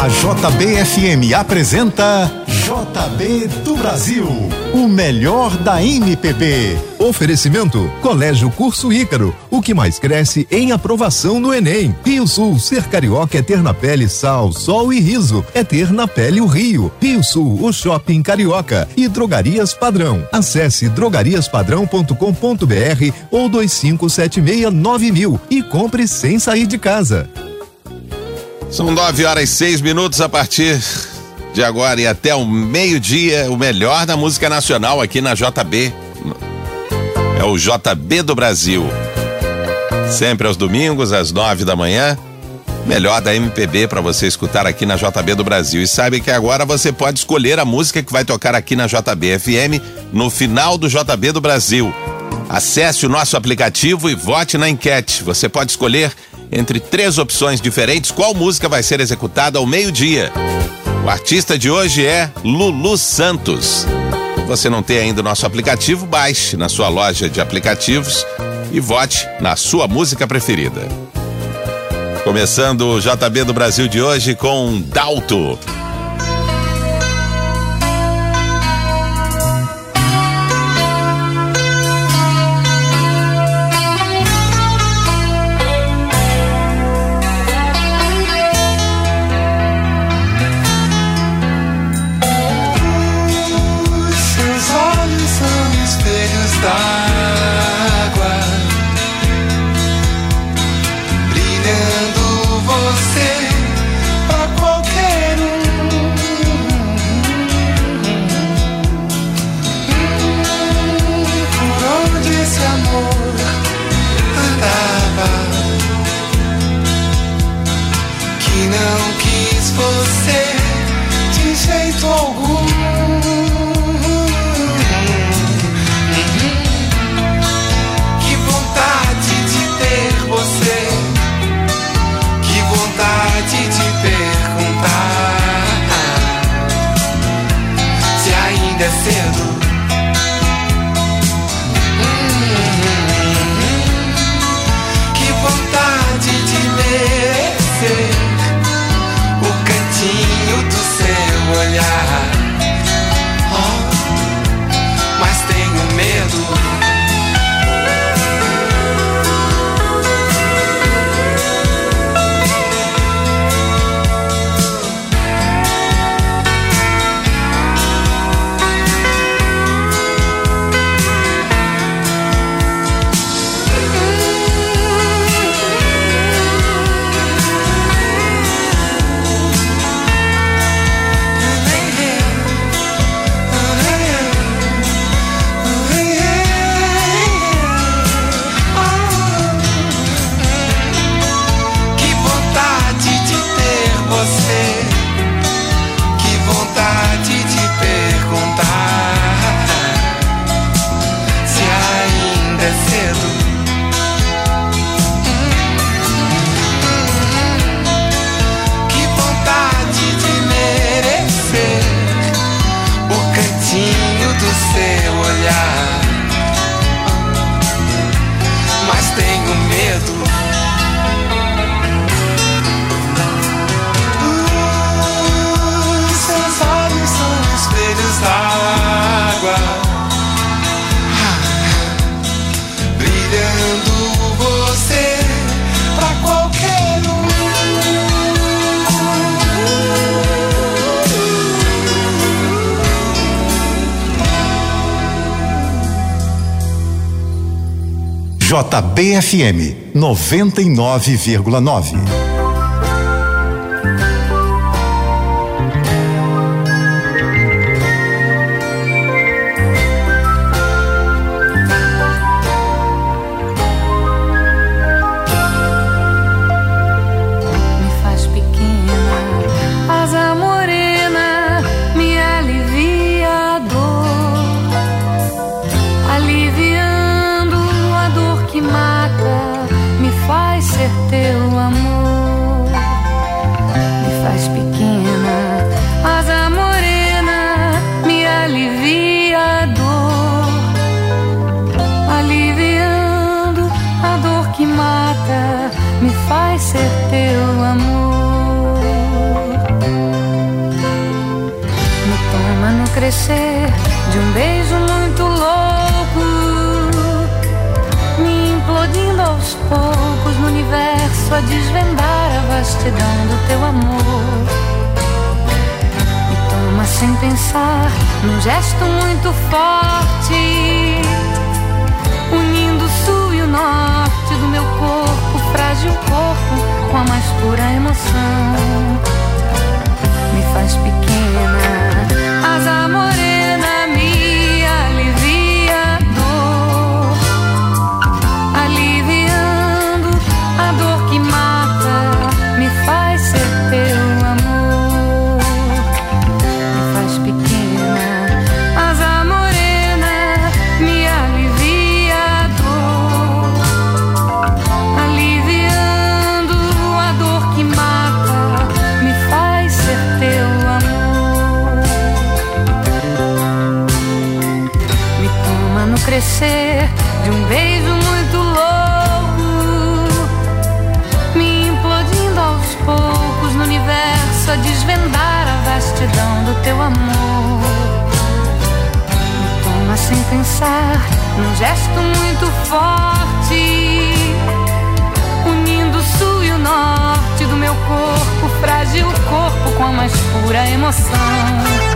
A JBFM apresenta JB do Brasil, o melhor da MPB. Oferecimento Colégio Curso Ícaro, o que mais cresce em aprovação no Enem. Rio Sul, ser carioca é ter na pele sal, sol e riso, é ter na pele o Rio. Rio Sul, o shopping carioca e Drogarias Padrão. Acesse drogariaspadrão.com.br ou 2576 mil e compre sem sair de casa. São nove horas e seis minutos a partir de agora e até o meio-dia, o melhor da música nacional aqui na JB. É o JB do Brasil. Sempre aos domingos, às nove da manhã. Melhor da MPB para você escutar aqui na JB do Brasil. E sabe que agora você pode escolher a música que vai tocar aqui na JB FM no final do JB do Brasil. Acesse o nosso aplicativo e vote na enquete. Você pode escolher entre três opções diferentes qual música vai ser executada ao meio-dia. O artista de hoje é Lulu Santos. Se você não tem ainda o nosso aplicativo, baixe na sua loja de aplicativos e vote na sua música preferida. Começando o JB do Brasil de hoje com Dalto. again JBFM 99,9. Aos poucos no universo a desvendar a vastidão do teu amor. Me toma sem pensar, num gesto muito forte, unindo o sul e o norte do meu corpo, frágil corpo, com a mais pura emoção. Me faz pequena, asa morena de um beijo muito louco, me implodindo aos poucos no universo a desvendar a vastidão do teu amor. Me toma sem pensar, num gesto muito forte, unindo o sul e o norte do meu corpo, frágil corpo com a mais pura emoção.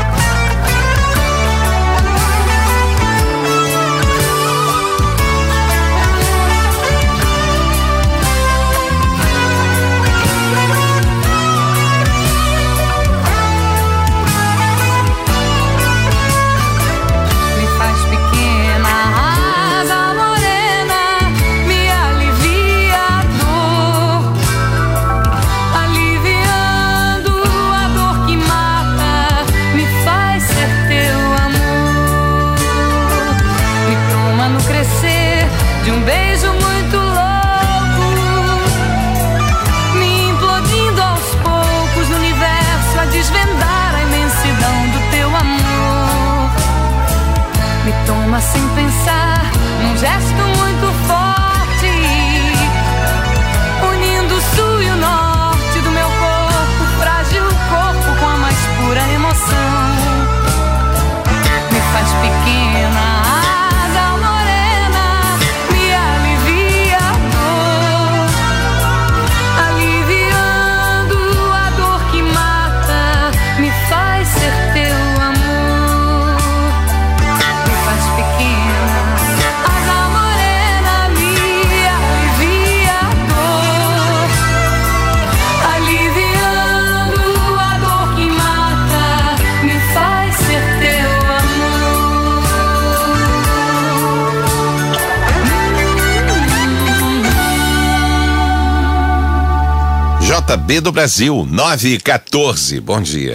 Do Brasil, 9 e 14. Bom dia.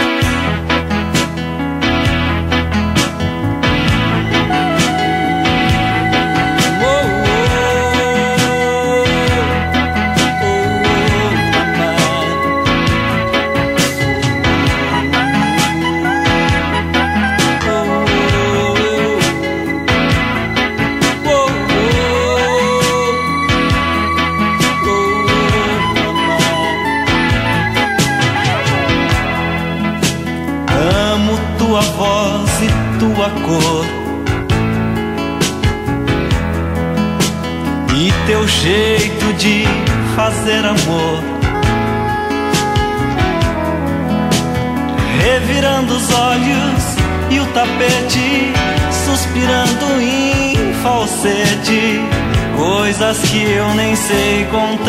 Coisas que eu nem sei contar.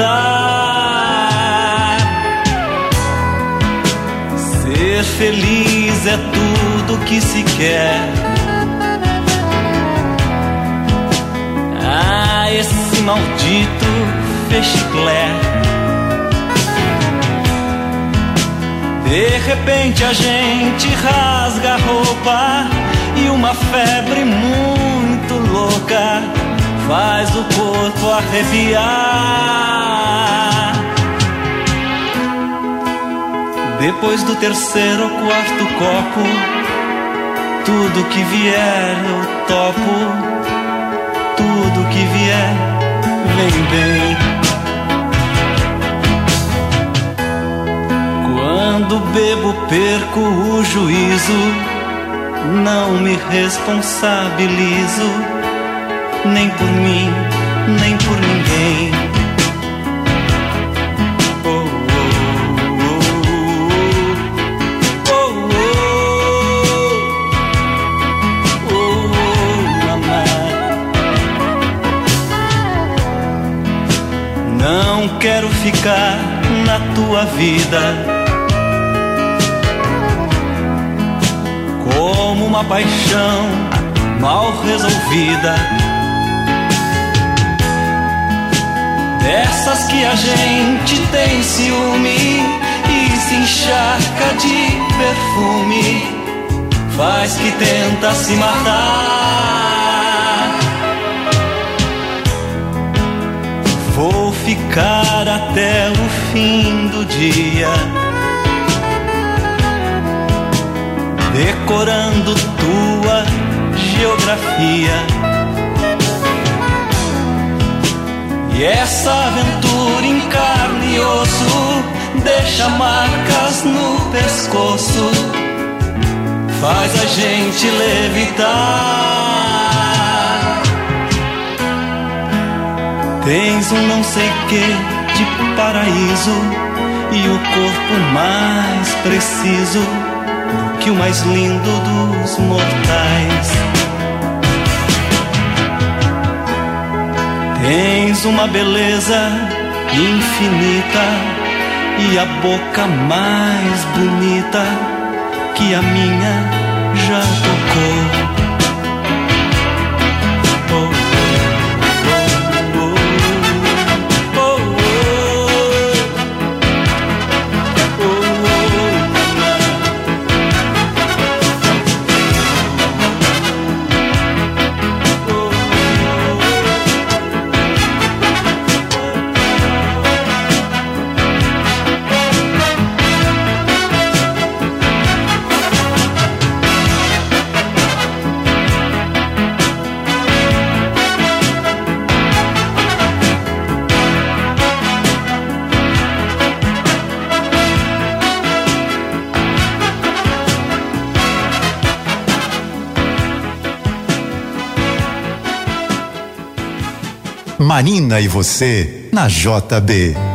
Ser feliz é tudo que se quer. Ah, esse maldito fechiclé. De repente a gente rasga a roupa e uma febre muito louca faz o corpo arrepiar. Depois do terceiro ou quarto copo, tudo que vier eu topo, tudo que vier vem bem. Quando bebo, perco o juízo não me responsabilizo, nem por mim, nem por ninguém. Não quero ficar na tua vida como uma paixão mal resolvida. Dessas que a gente tem ciúme e se encharca de perfume, faz que tenta se matar. Vou ficar até o fim do dia decorando tua geografia. E essa aventura em carne e osso deixa marcas no pescoço, faz a gente levitar. Tens um não sei que de paraíso e o corpo mais preciso que o mais lindo dos mortais. Tens uma beleza infinita e a boca mais bonita que a minha já tocou. Marina e você na JB.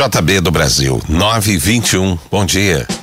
JB do Brasil, 921. Bom dia.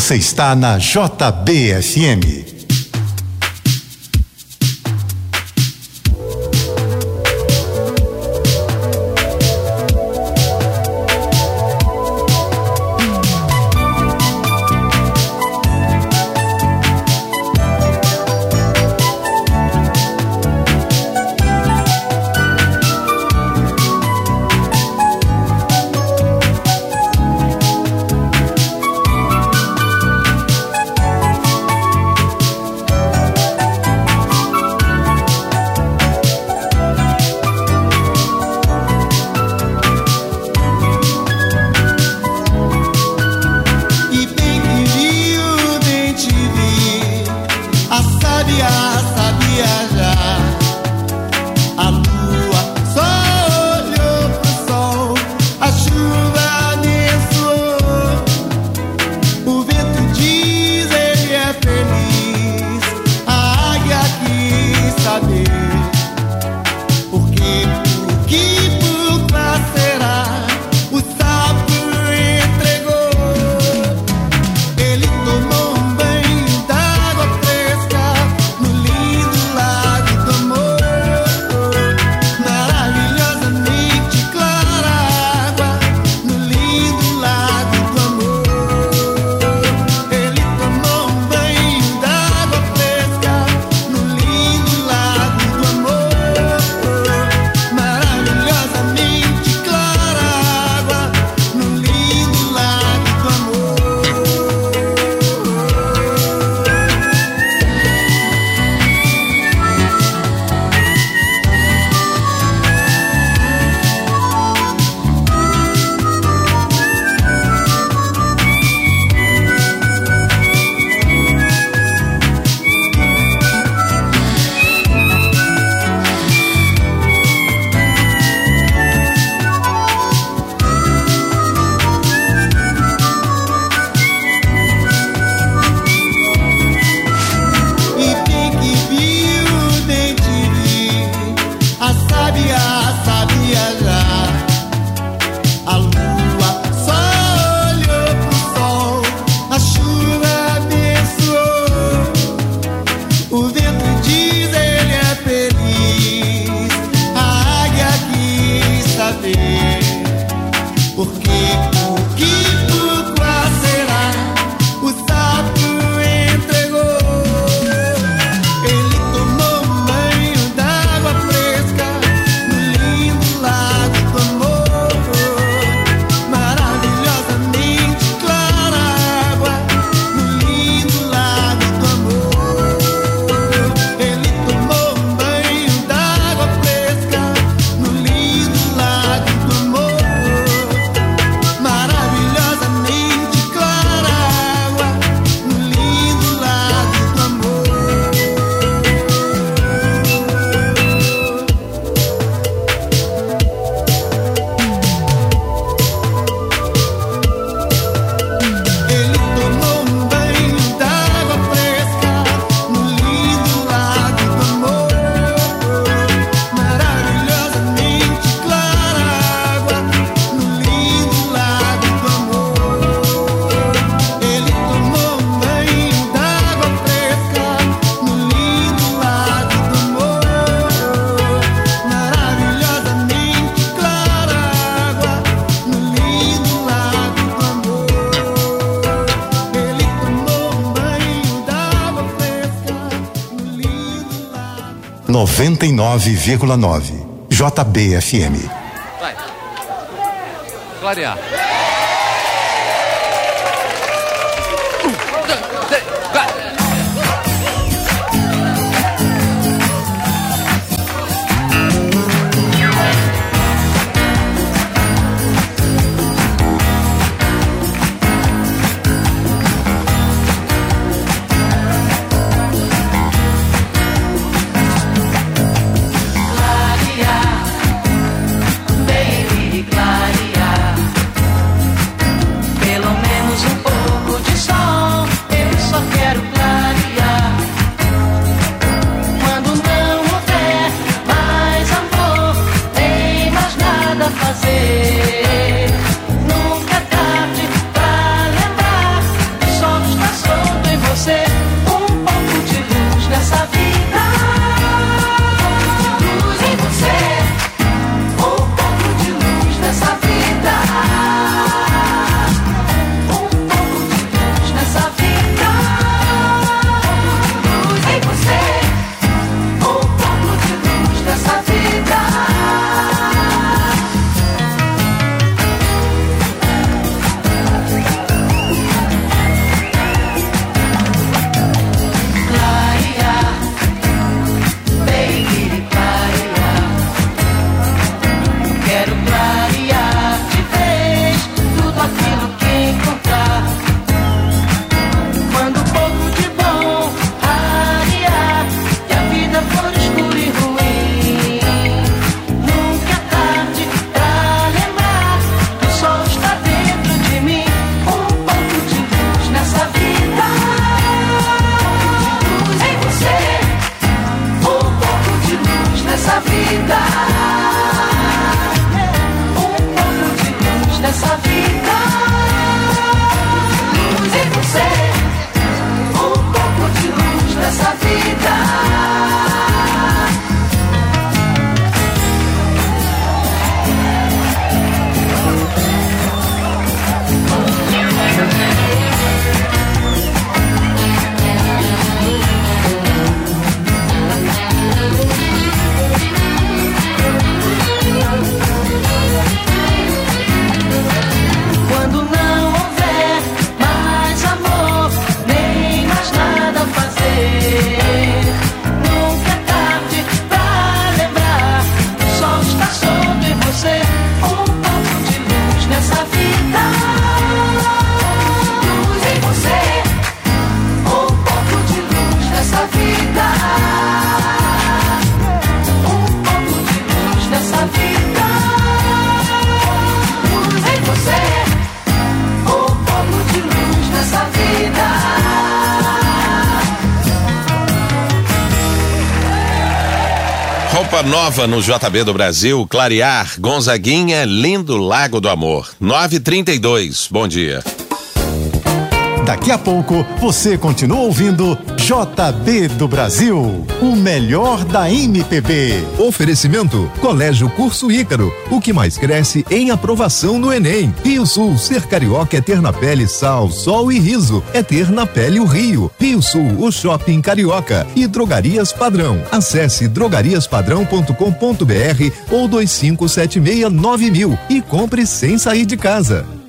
Você está na JBSM. 99,9. JBFM. Vai. Clarear. Nova no JB do Brasil, Clarear, Gonzaguinha, Lindo Lago do Amor. 932. Bom dia. Daqui a pouco você continua ouvindo JB do Brasil, o melhor da MPB. Oferecimento Colégio Curso Ícaro, o que mais cresce em aprovação no Enem. Rio Sul, ser carioca é ter na pele sal, sol e riso, é ter na pele o Rio. Rio Sul, o shopping carioca e Drogarias Padrão. Acesse drogariaspadrão.com.br ou 25769000 e compre sem sair de casa.